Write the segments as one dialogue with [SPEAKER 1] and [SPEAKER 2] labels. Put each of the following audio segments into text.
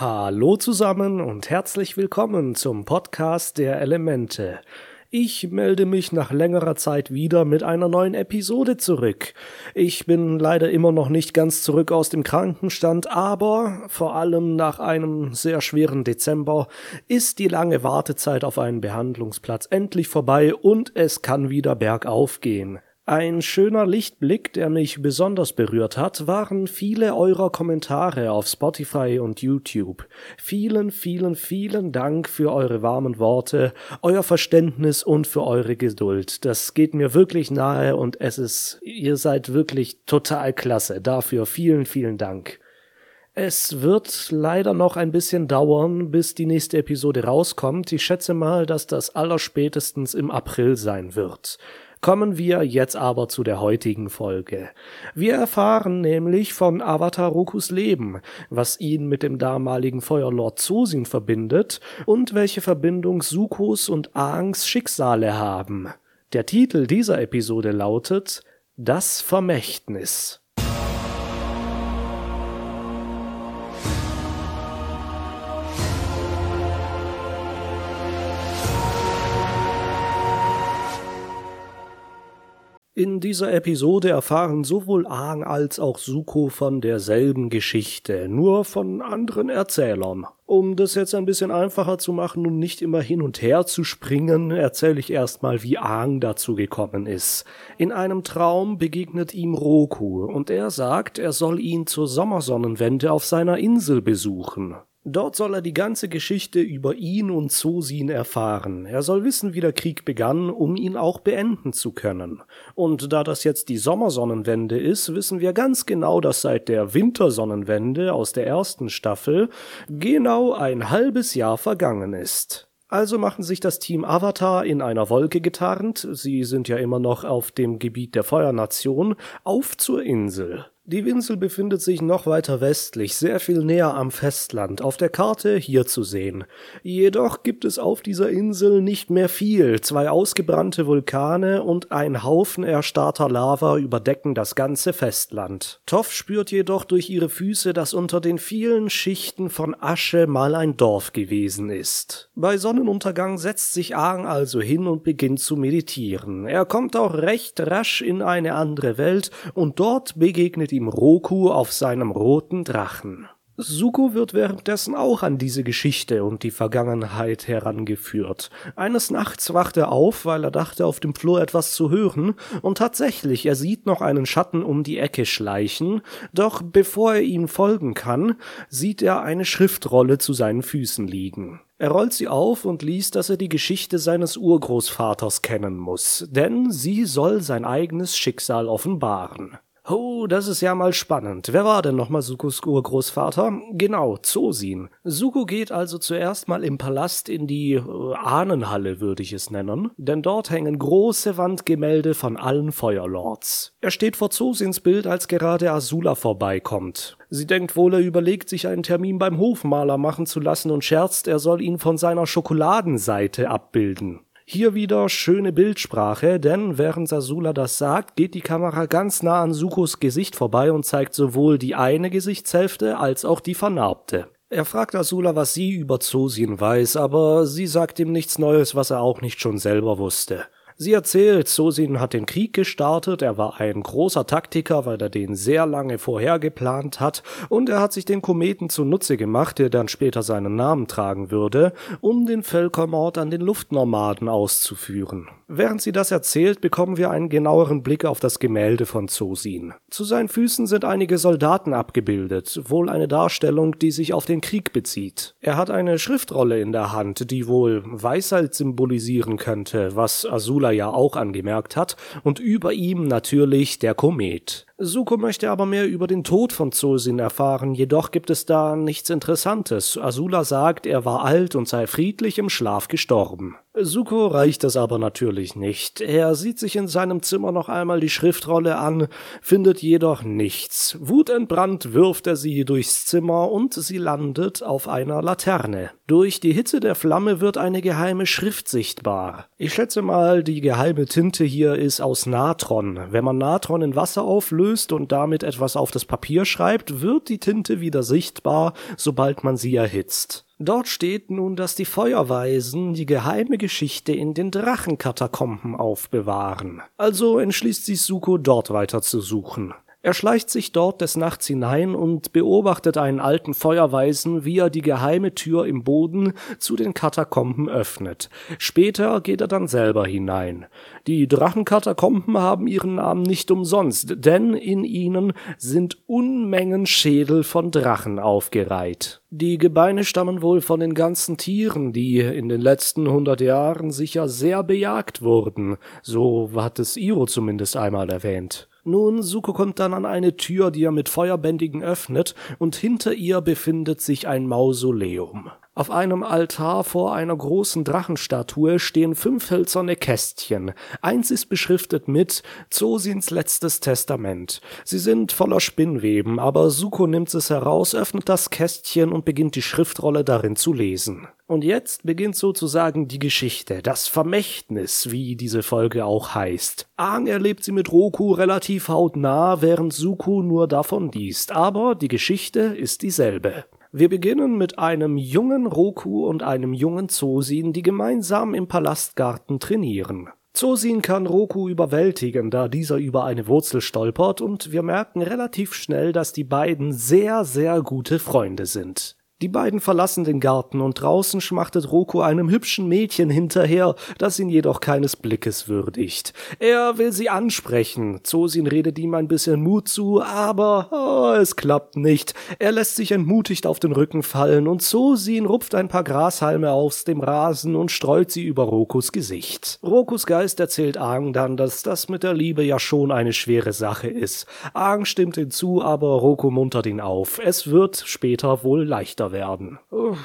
[SPEAKER 1] Hallo zusammen und herzlich willkommen zum Podcast der Elemente. Ich melde mich nach längerer Zeit wieder mit einer neuen Episode zurück. Ich bin leider immer noch nicht ganz zurück aus dem Krankenstand, aber vor allem nach einem sehr schweren Dezember ist die lange Wartezeit auf einen Behandlungsplatz endlich vorbei und es kann wieder bergauf gehen. Ein schöner Lichtblick, der mich besonders berührt hat, waren viele eurer Kommentare auf Spotify und YouTube. Vielen, vielen, vielen Dank für eure warmen Worte, euer Verständnis und für eure Geduld. Das geht mir wirklich nahe und es ist, ihr seid wirklich total klasse. Dafür vielen, vielen Dank. Es wird leider noch ein bisschen dauern, bis die nächste Episode rauskommt. Ich schätze mal, dass das allerspätestens im April sein wird. Kommen wir jetzt aber zu der heutigen Folge. Wir erfahren nämlich von Avatar Rokus Leben, was ihn mit dem damaligen Feuerlord Zosin verbindet und welche Verbindung Sukos und Aangs Schicksale haben. Der Titel dieser Episode lautet Das Vermächtnis. In dieser Episode erfahren sowohl Aang als auch Suko von derselben Geschichte, nur von anderen Erzählern. Um das jetzt ein bisschen einfacher zu machen und nicht immer hin und her zu springen, erzähle ich erstmal, wie Aang dazu gekommen ist. In einem Traum begegnet ihm Roku und er sagt, er soll ihn zur Sommersonnenwende auf seiner Insel besuchen. Dort soll er die ganze Geschichte über ihn und Zosin erfahren. Er soll wissen, wie der Krieg begann, um ihn auch beenden zu können. Und da das jetzt die Sommersonnenwende ist, wissen wir ganz genau, dass seit der Wintersonnenwende aus der ersten Staffel genau ein halbes Jahr vergangen ist. Also machen sich das Team Avatar in einer Wolke getarnt, sie sind ja immer noch auf dem Gebiet der Feuernation, auf zur Insel. Die Insel befindet sich noch weiter westlich, sehr viel näher am Festland, auf der Karte hier zu sehen. Jedoch gibt es auf dieser Insel nicht mehr viel. Zwei ausgebrannte Vulkane und ein Haufen erstarrter Lava überdecken das ganze Festland. Toff spürt jedoch durch ihre Füße, dass unter den vielen Schichten von Asche mal ein Dorf gewesen ist. Bei Sonnenuntergang setzt sich Aang also hin und beginnt zu meditieren. Er kommt auch recht rasch in eine andere Welt und dort begegnet ihm Roku auf seinem roten Drachen. Suko wird währenddessen auch an diese Geschichte und die Vergangenheit herangeführt. Eines Nachts wacht er auf, weil er dachte, auf dem Flur etwas zu hören, und tatsächlich, er sieht noch einen Schatten um die Ecke schleichen, doch bevor er ihm folgen kann, sieht er eine Schriftrolle zu seinen Füßen liegen. Er rollt sie auf und liest, dass er die Geschichte seines Urgroßvaters kennen muss, denn sie soll sein eigenes Schicksal offenbaren. Oh, das ist ja mal spannend. Wer war denn nochmal Sukos Urgroßvater? Genau, Zosin. Suko geht also zuerst mal im Palast in die äh, Ahnenhalle, würde ich es nennen, denn dort hängen große Wandgemälde von allen Feuerlords. Er steht vor Zosins Bild, als gerade Azula vorbeikommt. Sie denkt wohl, er überlegt, sich einen Termin beim Hofmaler machen zu lassen und scherzt, er soll ihn von seiner Schokoladenseite abbilden. Hier wieder schöne Bildsprache, denn während Sasula das sagt, geht die Kamera ganz nah an Sukos Gesicht vorbei und zeigt sowohl die eine Gesichtshälfte als auch die vernarbte. Er fragt Asula, was sie über Zosin weiß, aber sie sagt ihm nichts Neues, was er auch nicht schon selber wusste. Sie erzählt, Sosin hat den Krieg gestartet, er war ein großer Taktiker, weil er den sehr lange vorher geplant hat, und er hat sich den Kometen zunutze gemacht, der dann später seinen Namen tragen würde, um den Völkermord an den Luftnomaden auszuführen. Während sie das erzählt, bekommen wir einen genaueren Blick auf das Gemälde von Zosin. Zu seinen Füßen sind einige Soldaten abgebildet, wohl eine Darstellung, die sich auf den Krieg bezieht. Er hat eine Schriftrolle in der Hand, die wohl Weisheit symbolisieren könnte, was Azula Spoiler ja auch angemerkt hat, und über ihm natürlich der Komet. Suko möchte aber mehr über den Tod von Zosin erfahren, jedoch gibt es da nichts Interessantes. Azula sagt, er war alt und sei friedlich im Schlaf gestorben. Suko reicht das aber natürlich nicht. Er sieht sich in seinem Zimmer noch einmal die Schriftrolle an, findet jedoch nichts. Wutentbrannt wirft er sie durchs Zimmer und sie landet auf einer Laterne. Durch die Hitze der Flamme wird eine geheime Schrift sichtbar. Ich schätze mal, die geheime Tinte hier ist aus Natron. Wenn man Natron in Wasser auflöst, auflöst und damit etwas auf das Papier schreibt, wird die Tinte wieder sichtbar, sobald man sie erhitzt. Dort steht nun, dass die Feuerweisen die geheime Geschichte in den Drachenkatakomben aufbewahren. Also entschließt sich Suko dort weiter zu suchen. Er schleicht sich dort des Nachts hinein und beobachtet einen alten Feuerweisen, wie er die geheime Tür im Boden zu den Katakomben öffnet. Später geht er dann selber hinein. Die Drachenkatakomben haben ihren Namen nicht umsonst, denn in ihnen sind Unmengen Schädel von Drachen aufgereiht. Die Gebeine stammen wohl von den ganzen Tieren, die in den letzten hundert Jahren sicher sehr bejagt wurden. So hat es Iro zumindest einmal erwähnt. Nun, Suko kommt dann an eine Tür, die er mit Feuerbändigen öffnet, und hinter ihr befindet sich ein Mausoleum. Auf einem Altar vor einer großen Drachenstatue stehen fünf hölzerne Kästchen. Eins ist beschriftet mit Zosins letztes Testament. Sie sind voller Spinnweben, aber Suko nimmt es heraus, öffnet das Kästchen und beginnt die Schriftrolle darin zu lesen. Und jetzt beginnt sozusagen die Geschichte, das Vermächtnis, wie diese Folge auch heißt. Aang erlebt sie mit Roku relativ hautnah, während Suko nur davon liest, aber die Geschichte ist dieselbe. Wir beginnen mit einem jungen Roku und einem jungen Zosin, die gemeinsam im Palastgarten trainieren. Zosin kann Roku überwältigen, da dieser über eine Wurzel stolpert, und wir merken relativ schnell, dass die beiden sehr, sehr gute Freunde sind. Die beiden verlassen den Garten und draußen schmachtet Roku einem hübschen Mädchen hinterher, das ihn jedoch keines Blickes würdigt. Er will sie ansprechen. Zosin redet ihm ein bisschen Mut zu, aber oh, es klappt nicht. Er lässt sich entmutigt auf den Rücken fallen und Zosin rupft ein paar Grashalme aus dem Rasen und streut sie über Rokus Gesicht. Rokus Geist erzählt Aang dann, dass das mit der Liebe ja schon eine schwere Sache ist. Aang stimmt hinzu, aber Roku muntert ihn auf. Es wird später wohl leichter werden.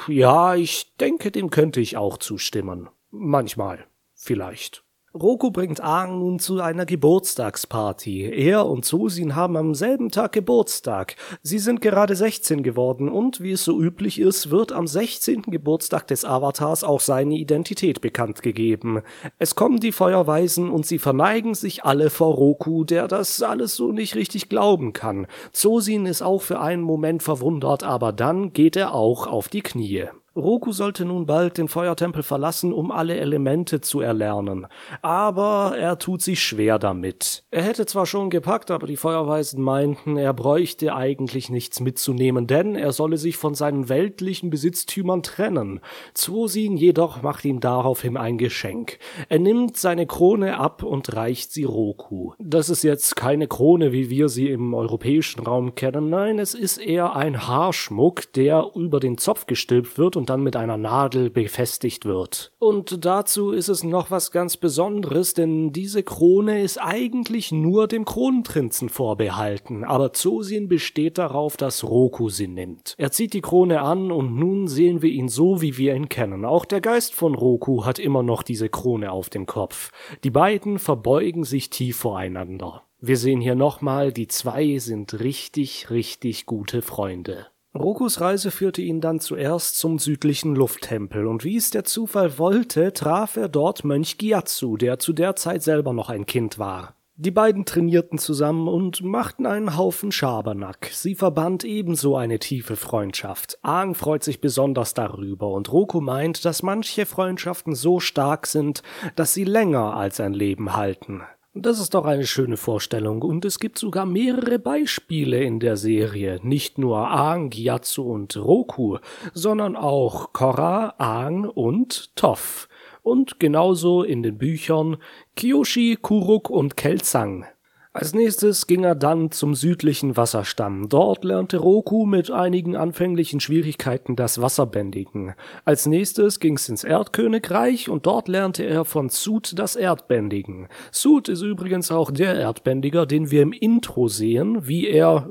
[SPEAKER 1] Ja, ich denke, dem könnte ich auch zustimmen. Manchmal. Vielleicht. Roku bringt Aang nun zu einer Geburtstagsparty. Er und Susin haben am selben Tag Geburtstag. Sie sind gerade 16 geworden und, wie es so üblich ist, wird am 16. Geburtstag des Avatars auch seine Identität bekannt gegeben. Es kommen die Feuerweisen und sie verneigen sich alle vor Roku, der das alles so nicht richtig glauben kann. Zosin ist auch für einen Moment verwundert, aber dann geht er auch auf die Knie. Roku sollte nun bald den Feuertempel verlassen, um alle Elemente zu erlernen. Aber er tut sich schwer damit. Er hätte zwar schon gepackt, aber die Feuerweisen meinten, er bräuchte eigentlich nichts mitzunehmen, denn er solle sich von seinen weltlichen Besitztümern trennen. Zosin jedoch macht ihm daraufhin ein Geschenk. Er nimmt seine Krone ab und reicht sie Roku. Das ist jetzt keine Krone, wie wir sie im europäischen Raum kennen. Nein, es ist eher ein Haarschmuck, der über den Zopf gestülpt wird dann mit einer Nadel befestigt wird. Und dazu ist es noch was ganz Besonderes, denn diese Krone ist eigentlich nur dem Kronprinzen vorbehalten, aber Zosin besteht darauf, dass Roku sie nimmt. Er zieht die Krone an und nun sehen wir ihn so, wie wir ihn kennen. Auch der Geist von Roku hat immer noch diese Krone auf dem Kopf. Die beiden verbeugen sich tief voreinander. Wir sehen hier nochmal, die zwei sind richtig, richtig gute Freunde. Rokus Reise führte ihn dann zuerst zum südlichen Lufttempel, und wie es der Zufall wollte, traf er dort Mönch Gyatso, der zu der Zeit selber noch ein Kind war. Die beiden trainierten zusammen und machten einen Haufen Schabernack. Sie verband ebenso eine tiefe Freundschaft. Aang freut sich besonders darüber und Roku meint, dass manche Freundschaften so stark sind, dass sie länger als ein Leben halten. Das ist doch eine schöne Vorstellung und es gibt sogar mehrere Beispiele in der Serie. Nicht nur Aang, Gyatso und Roku, sondern auch Korra, Aang und Toph. Und genauso in den Büchern Kyoshi, Kuruk und Kelzang. Als nächstes ging er dann zum südlichen Wasserstamm. Dort lernte Roku mit einigen anfänglichen Schwierigkeiten das Wasserbändigen. Als nächstes ging's ins Erdkönigreich und dort lernte er von Sud das Erdbändigen. Sud ist übrigens auch der Erdbändiger, den wir im Intro sehen, wie er,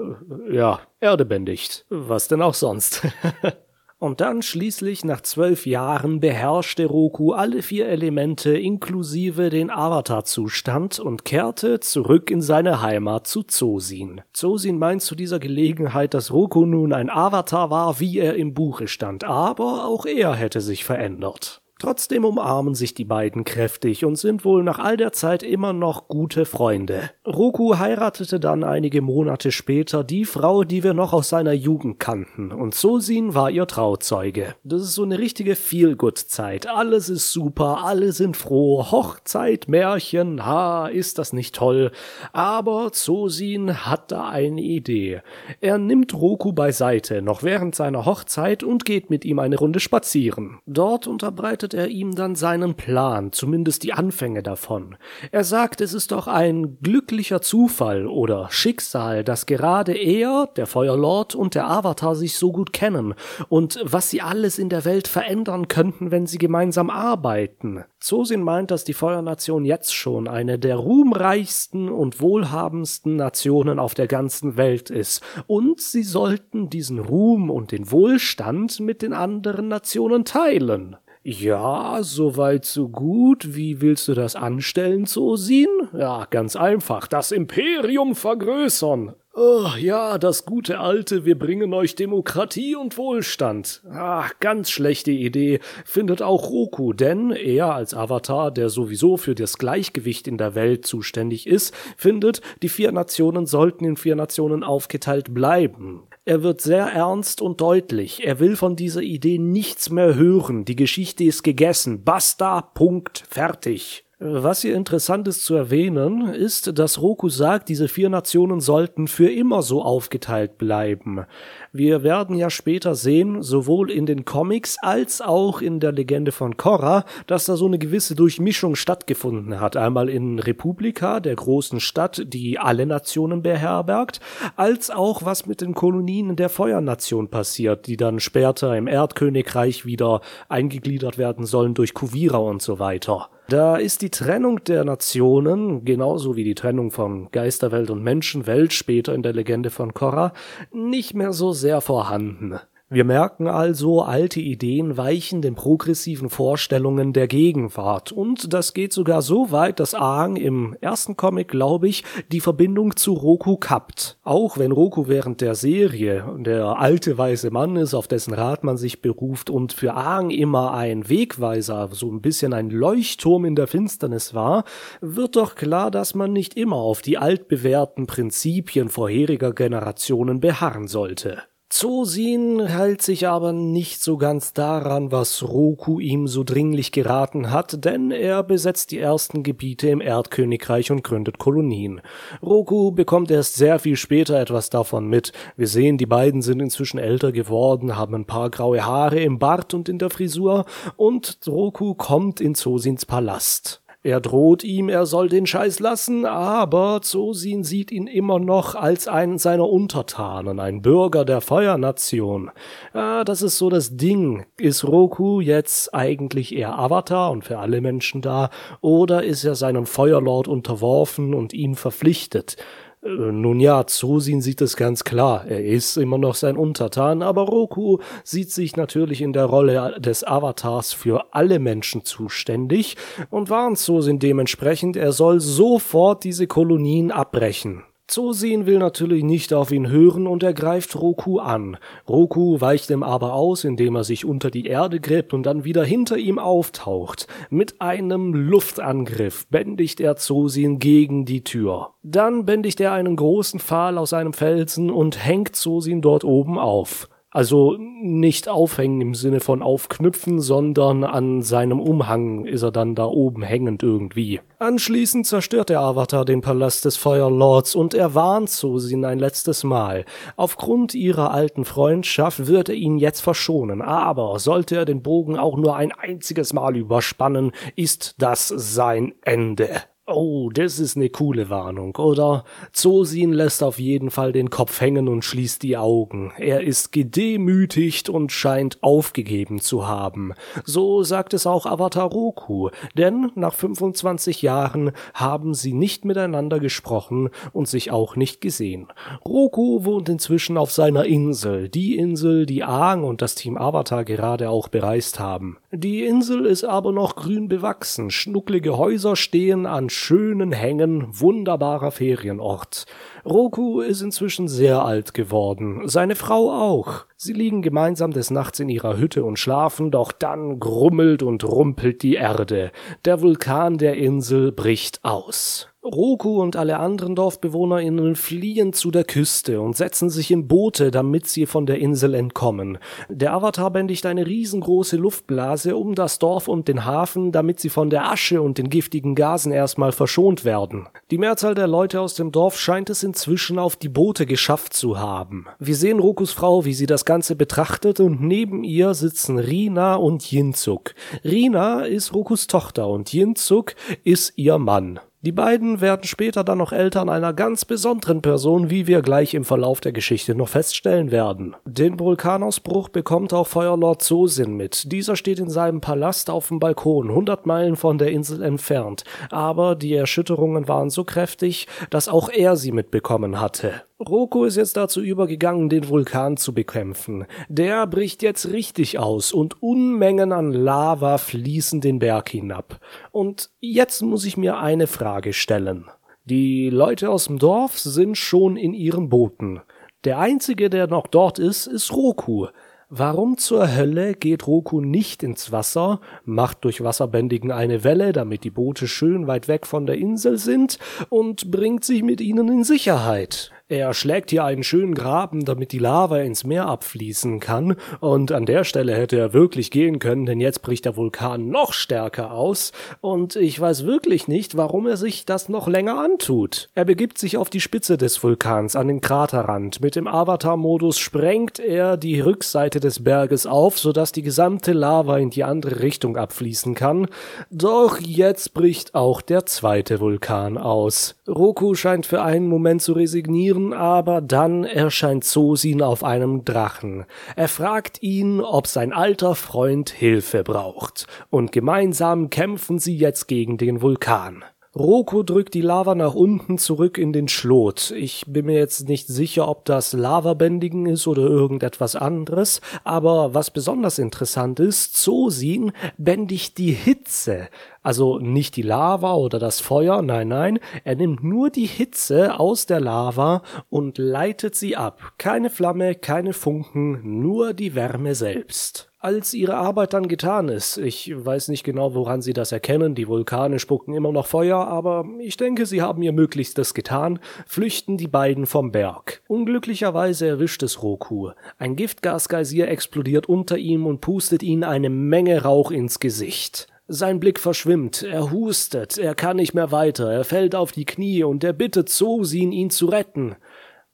[SPEAKER 1] äh, ja, Erde bändigt. Was denn auch sonst. Und dann schließlich nach zwölf Jahren beherrschte Roku alle vier Elemente inklusive den Avatar-Zustand und kehrte zurück in seine Heimat zu Zosin. Zosin meint zu dieser Gelegenheit, dass Roku nun ein Avatar war, wie er im Buche stand, aber auch er hätte sich verändert. Trotzdem umarmen sich die beiden kräftig und sind wohl nach all der Zeit immer noch gute Freunde. Roku heiratete dann einige Monate später die Frau, die wir noch aus seiner Jugend kannten, und Sosin war ihr Trauzeuge. Das ist so eine richtige Feel-Good-Zeit. Alles ist super, alle sind froh, Hochzeit, Märchen, ha, ist das nicht toll. Aber Sosin hat da eine Idee. Er nimmt Roku beiseite, noch während seiner Hochzeit, und geht mit ihm eine Runde spazieren. Dort unterbreitet er ihm dann seinen Plan, zumindest die Anfänge davon. Er sagt, es ist doch ein glücklicher Zufall oder Schicksal, dass gerade er, der Feuerlord und der Avatar sich so gut kennen und was sie alles in der Welt verändern könnten, wenn sie gemeinsam arbeiten. Zosin meint, dass die Feuernation jetzt schon eine der ruhmreichsten und wohlhabendsten Nationen auf der ganzen Welt ist, und sie sollten diesen Ruhm und den Wohlstand mit den anderen Nationen teilen. Ja, soweit so gut. Wie willst du das anstellen, Zosin? Ja, ganz einfach. Das Imperium vergrößern. Oh, ja, das gute alte, wir bringen euch Demokratie und Wohlstand. Ach, ganz schlechte Idee, findet auch Roku, denn er als Avatar, der sowieso für das Gleichgewicht in der Welt zuständig ist, findet, die vier Nationen sollten in vier Nationen aufgeteilt bleiben. Er wird sehr ernst und deutlich. Er will von dieser Idee nichts mehr hören. Die Geschichte ist gegessen. Basta, Punkt, fertig. Was hier interessant ist zu erwähnen, ist, dass Roku sagt, diese vier Nationen sollten für immer so aufgeteilt bleiben. Wir werden ja später sehen, sowohl in den Comics als auch in der Legende von Korra, dass da so eine gewisse Durchmischung stattgefunden hat. Einmal in Republika, der großen Stadt, die alle Nationen beherbergt, als auch was mit den Kolonien der Feuernation passiert, die dann später im Erdkönigreich wieder eingegliedert werden sollen durch Kuvira und so weiter. Da ist die Trennung der Nationen, genauso wie die Trennung von Geisterwelt und Menschenwelt später in der Legende von Korra, nicht mehr so sehr vorhanden. Wir merken also, alte Ideen weichen den progressiven Vorstellungen der Gegenwart. Und das geht sogar so weit, dass Aang im ersten Comic, glaube ich, die Verbindung zu Roku kappt. Auch wenn Roku während der Serie der alte weiße Mann ist, auf dessen Rat man sich beruft und für Aang immer ein Wegweiser, so ein bisschen ein Leuchtturm in der Finsternis war, wird doch klar, dass man nicht immer auf die altbewährten Prinzipien vorheriger Generationen beharren sollte. Zosin hält sich aber nicht so ganz daran, was Roku ihm so dringlich geraten hat, denn er besetzt die ersten Gebiete im Erdkönigreich und gründet Kolonien. Roku bekommt erst sehr viel später etwas davon mit. Wir sehen, die beiden sind inzwischen älter geworden, haben ein paar graue Haare im Bart und in der Frisur, und Roku kommt in Zosins Palast. Er droht ihm, er soll den Scheiß lassen, aber Zosin sieht ihn immer noch als einen seiner Untertanen, ein Bürger der Feuernation. Ah, das ist so das Ding. Ist Roku jetzt eigentlich eher Avatar und für alle Menschen da, oder ist er seinem Feuerlord unterworfen und ihm verpflichtet? Äh, nun ja, Zosin sieht es ganz klar. Er ist immer noch sein Untertan, aber Roku sieht sich natürlich in der Rolle des Avatars für alle Menschen zuständig und warnt Zosin dementsprechend, er soll sofort diese Kolonien abbrechen. Zosin will natürlich nicht auf ihn hören und er greift Roku an. Roku weicht ihm aber aus, indem er sich unter die Erde gräbt und dann wieder hinter ihm auftaucht. Mit einem Luftangriff bändigt er Zosin gegen die Tür. Dann bändigt er einen großen Pfahl aus einem Felsen und hängt Zosin dort oben auf. Also nicht aufhängen im Sinne von aufknüpfen, sondern an seinem Umhang ist er dann da oben hängend irgendwie. Anschließend zerstört der Avatar den Palast des Feuerlords und er warnt Sosin ein letztes Mal. Aufgrund ihrer alten Freundschaft wird er ihn jetzt verschonen, aber sollte er den Bogen auch nur ein einziges Mal überspannen, ist das sein Ende. Oh, das ist eine coole Warnung, oder? Zosin lässt auf jeden Fall den Kopf hängen und schließt die Augen. Er ist gedemütigt und scheint aufgegeben zu haben. So sagt es auch Avatar Roku, denn nach 25 Jahren haben sie nicht miteinander gesprochen und sich auch nicht gesehen. Roku wohnt inzwischen auf seiner Insel, die Insel, die Aang und das Team Avatar gerade auch bereist haben. Die Insel ist aber noch grün bewachsen, schnucklige Häuser stehen an schönen Hängen wunderbarer Ferienort. Roku ist inzwischen sehr alt geworden, seine Frau auch. Sie liegen gemeinsam des Nachts in ihrer Hütte und schlafen, doch dann grummelt und rumpelt die Erde. Der Vulkan der Insel bricht aus. Roku und alle anderen DorfbewohnerInnen fliehen zu der Küste und setzen sich in Boote, damit sie von der Insel entkommen. Der Avatar bändigt eine riesengroße Luftblase um das Dorf und den Hafen, damit sie von der Asche und den giftigen Gasen erstmal verschont werden. Die Mehrzahl der Leute aus dem Dorf scheint es inzwischen auf die Boote geschafft zu haben. Wir sehen Rokus Frau, wie sie das Ganze betrachtet und neben ihr sitzen Rina und Jinzuk. Rina ist Rokus Tochter und Jinzuk ist ihr Mann. Die beiden werden später dann noch Eltern einer ganz besonderen Person, wie wir gleich im Verlauf der Geschichte noch feststellen werden. Den Vulkanausbruch bekommt auch Feuerlord Zosin mit. Dieser steht in seinem Palast auf dem Balkon, 100 Meilen von der Insel entfernt. Aber die Erschütterungen waren so kräftig, dass auch er sie mitbekommen hatte. Roko ist jetzt dazu übergegangen, den Vulkan zu bekämpfen. Der bricht jetzt richtig aus und Unmengen an Lava fließen den Berg hinab. Und jetzt muss ich mir eine Frage stellen. Die Leute aus dem Dorf sind schon in ihren Booten. Der einzige, der noch dort ist, ist Roku. Warum zur Hölle geht Roku nicht ins Wasser, macht durch Wasserbändigen eine Welle, damit die Boote schön weit weg von der Insel sind und bringt sich mit ihnen in Sicherheit? Er schlägt hier einen schönen Graben, damit die Lava ins Meer abfließen kann, und an der Stelle hätte er wirklich gehen können, denn jetzt bricht der Vulkan noch stärker aus, und ich weiß wirklich nicht, warum er sich das noch länger antut. Er begibt sich auf die Spitze des Vulkans, an den Kraterrand. Mit dem Avatar-Modus sprengt er die Rückseite des Berges auf, sodass die gesamte Lava in die andere Richtung abfließen kann. Doch jetzt bricht auch der zweite Vulkan aus. Roku scheint für einen Moment zu resignieren, aber dann erscheint Zosin auf einem Drachen. Er fragt ihn, ob sein alter Freund Hilfe braucht, und gemeinsam kämpfen sie jetzt gegen den Vulkan. Roku drückt die Lava nach unten zurück in den Schlot. Ich bin mir jetzt nicht sicher, ob das Lavabändigen ist oder irgendetwas anderes, aber was besonders interessant ist, Zosin bändigt die Hitze. Also nicht die Lava oder das Feuer, nein, nein, er nimmt nur die Hitze aus der Lava und leitet sie ab. Keine Flamme, keine Funken, nur die Wärme selbst. Als ihre Arbeit dann getan ist, ich weiß nicht genau, woran sie das erkennen, die Vulkane spucken immer noch Feuer, aber ich denke, sie haben ihr Möglichstes getan, flüchten die beiden vom Berg. Unglücklicherweise erwischt es Roku. Ein Giftgasgeisier explodiert unter ihm und pustet ihn eine Menge Rauch ins Gesicht. Sein Blick verschwimmt, er hustet, er kann nicht mehr weiter, er fällt auf die Knie und er bittet Zosin, ihn zu retten.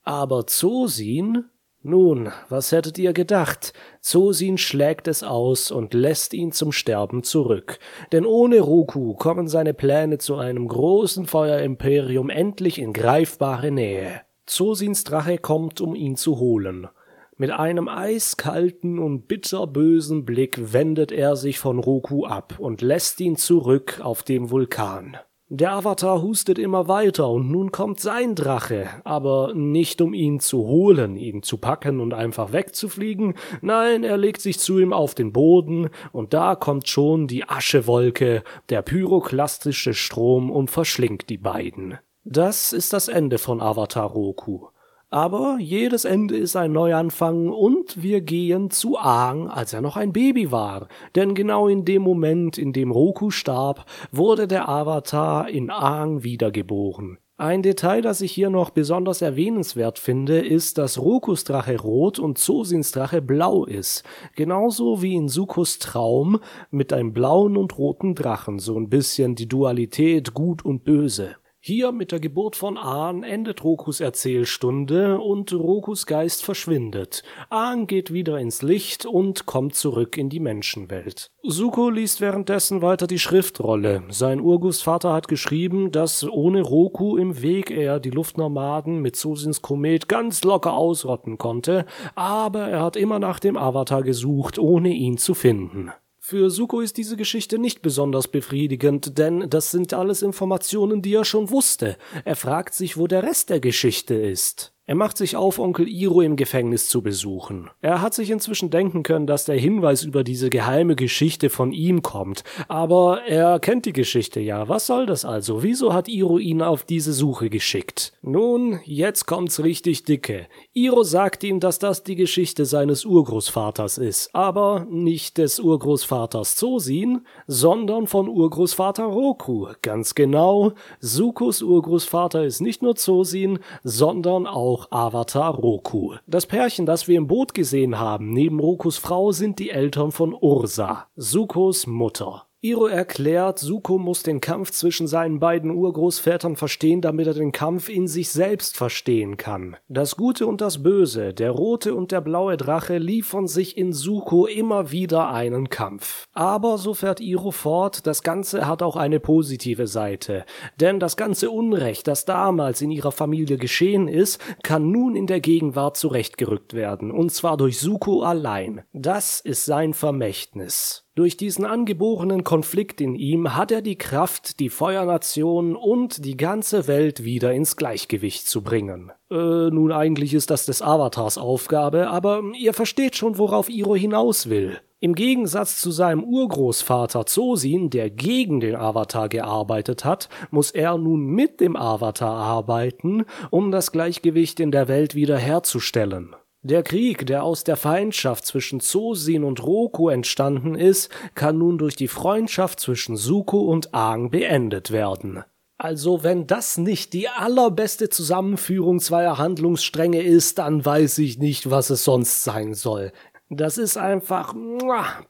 [SPEAKER 1] Aber Zosin nun, was hättet ihr gedacht? Zosin schlägt es aus und lässt ihn zum Sterben zurück. Denn ohne Roku kommen seine Pläne zu einem großen Feuerimperium endlich in greifbare Nähe. Zosins Drache kommt, um ihn zu holen. Mit einem eiskalten und bitterbösen Blick wendet er sich von Roku ab und lässt ihn zurück auf dem Vulkan. Der Avatar hustet immer weiter und nun kommt sein Drache, aber nicht um ihn zu holen, ihn zu packen und einfach wegzufliegen, nein, er legt sich zu ihm auf den Boden und da kommt schon die Aschewolke, der pyroklastische Strom und verschlingt die beiden. Das ist das Ende von Avatar Roku. Aber jedes Ende ist ein Neuanfang und wir gehen zu Aang, als er noch ein Baby war. Denn genau in dem Moment, in dem Roku starb, wurde der Avatar in Aang wiedergeboren. Ein Detail, das ich hier noch besonders erwähnenswert finde, ist, dass Rokus Drache rot und Zosins Drache blau ist. Genauso wie in Sukos Traum mit einem blauen und roten Drachen. So ein bisschen die Dualität gut und böse. Hier mit der Geburt von Ahn endet Rokus Erzählstunde und Rokus Geist verschwindet. Ahn geht wieder ins Licht und kommt zurück in die Menschenwelt. Suko liest währenddessen weiter die Schriftrolle. Sein Urgroßvater hat geschrieben, dass ohne Roku im Weg er die Luftnomaden mit Susins Komet ganz locker ausrotten konnte, aber er hat immer nach dem Avatar gesucht, ohne ihn zu finden. Für Suko ist diese Geschichte nicht besonders befriedigend, denn das sind alles Informationen, die er schon wusste. Er fragt sich, wo der Rest der Geschichte ist. Er macht sich auf, Onkel Iro im Gefängnis zu besuchen. Er hat sich inzwischen denken können, dass der Hinweis über diese geheime Geschichte von ihm kommt. Aber er kennt die Geschichte ja. Was soll das also? Wieso hat Iro ihn auf diese Suche geschickt? Nun, jetzt kommt's richtig dicke. Iro sagt ihm, dass das die Geschichte seines Urgroßvaters ist. Aber nicht des Urgroßvaters Zosin, sondern von Urgroßvater Roku. Ganz genau. Sukos Urgroßvater ist nicht nur Zosin, sondern auch auch Avatar Roku. Das Pärchen, das wir im Boot gesehen haben, neben Rokus Frau, sind die Eltern von Ursa, Sukos Mutter. Iro erklärt, Suko muss den Kampf zwischen seinen beiden Urgroßvätern verstehen, damit er den Kampf in sich selbst verstehen kann. Das Gute und das Böse, der rote und der blaue Drache liefern sich in Suko immer wieder einen Kampf. Aber, so fährt Iro fort, das Ganze hat auch eine positive Seite. Denn das ganze Unrecht, das damals in ihrer Familie geschehen ist, kann nun in der Gegenwart zurechtgerückt werden. Und zwar durch Suko allein. Das ist sein Vermächtnis. Durch diesen angeborenen Konflikt in ihm hat er die Kraft, die Feuernation und die ganze Welt wieder ins Gleichgewicht zu bringen. Äh, nun eigentlich ist das des Avatars Aufgabe, aber ihr versteht schon, worauf Iro hinaus will. Im Gegensatz zu seinem Urgroßvater Zosin, der gegen den Avatar gearbeitet hat, muss er nun mit dem Avatar arbeiten, um das Gleichgewicht in der Welt wiederherzustellen. Der Krieg, der aus der Feindschaft zwischen Zosin und Roku entstanden ist, kann nun durch die Freundschaft zwischen Suko und Aang beendet werden. Also wenn das nicht die allerbeste Zusammenführung zweier Handlungsstränge ist, dann weiß ich nicht, was es sonst sein soll. Das ist einfach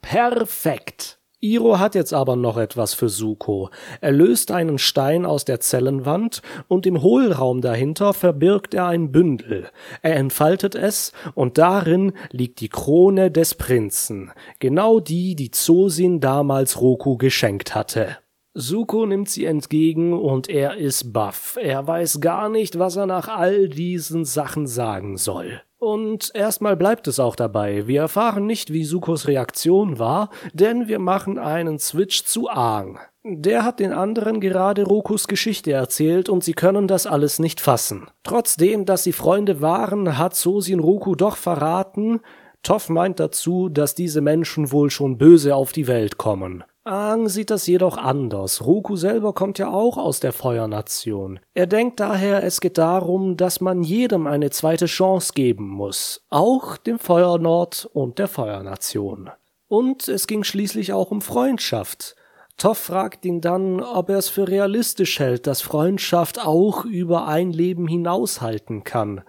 [SPEAKER 1] perfekt. Iro hat jetzt aber noch etwas für Suko. Er löst einen Stein aus der Zellenwand und im Hohlraum dahinter verbirgt er ein Bündel. Er entfaltet es und darin liegt die Krone des Prinzen, genau die, die Zosin damals Roku geschenkt hatte. Suko nimmt sie entgegen und er ist baff. Er weiß gar nicht, was er nach all diesen Sachen sagen soll. Und erstmal bleibt es auch dabei. Wir erfahren nicht, wie Sukos Reaktion war, denn wir machen einen Switch zu Aang. Der hat den anderen gerade Rokus Geschichte erzählt und sie können das alles nicht fassen. Trotzdem, dass sie Freunde waren, hat Sosin Roku doch verraten. Toff meint dazu, dass diese Menschen wohl schon böse auf die Welt kommen. Aang sieht das jedoch anders. Roku selber kommt ja auch aus der Feuernation. Er denkt daher, es geht darum, dass man jedem eine zweite Chance geben muss. Auch dem Feuernord und der Feuernation. Und es ging schließlich auch um Freundschaft. Toff fragt ihn dann, ob er es für realistisch hält, dass Freundschaft auch über ein Leben hinaushalten kann.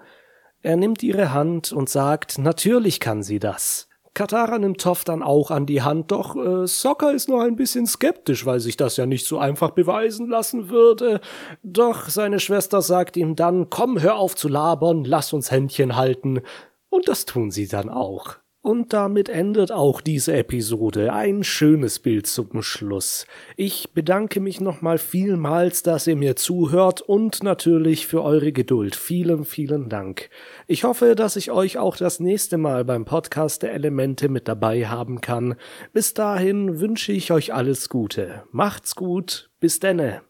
[SPEAKER 1] Er nimmt ihre Hand und sagt, natürlich kann sie das. Katara nimmt Toff dann auch an die Hand, doch äh, Sokka ist noch ein bisschen skeptisch, weil sich das ja nicht so einfach beweisen lassen würde. Doch seine Schwester sagt ihm dann, komm, hör auf zu labern, lass uns Händchen halten. Und das tun sie dann auch. Und damit endet auch diese Episode. Ein schönes Bild zum Schluss. Ich bedanke mich nochmal vielmals, dass ihr mir zuhört und natürlich für eure Geduld. Vielen, vielen Dank. Ich hoffe, dass ich euch auch das nächste Mal beim Podcast der Elemente mit dabei haben kann. Bis dahin wünsche ich euch alles Gute. Macht's gut. Bis denne.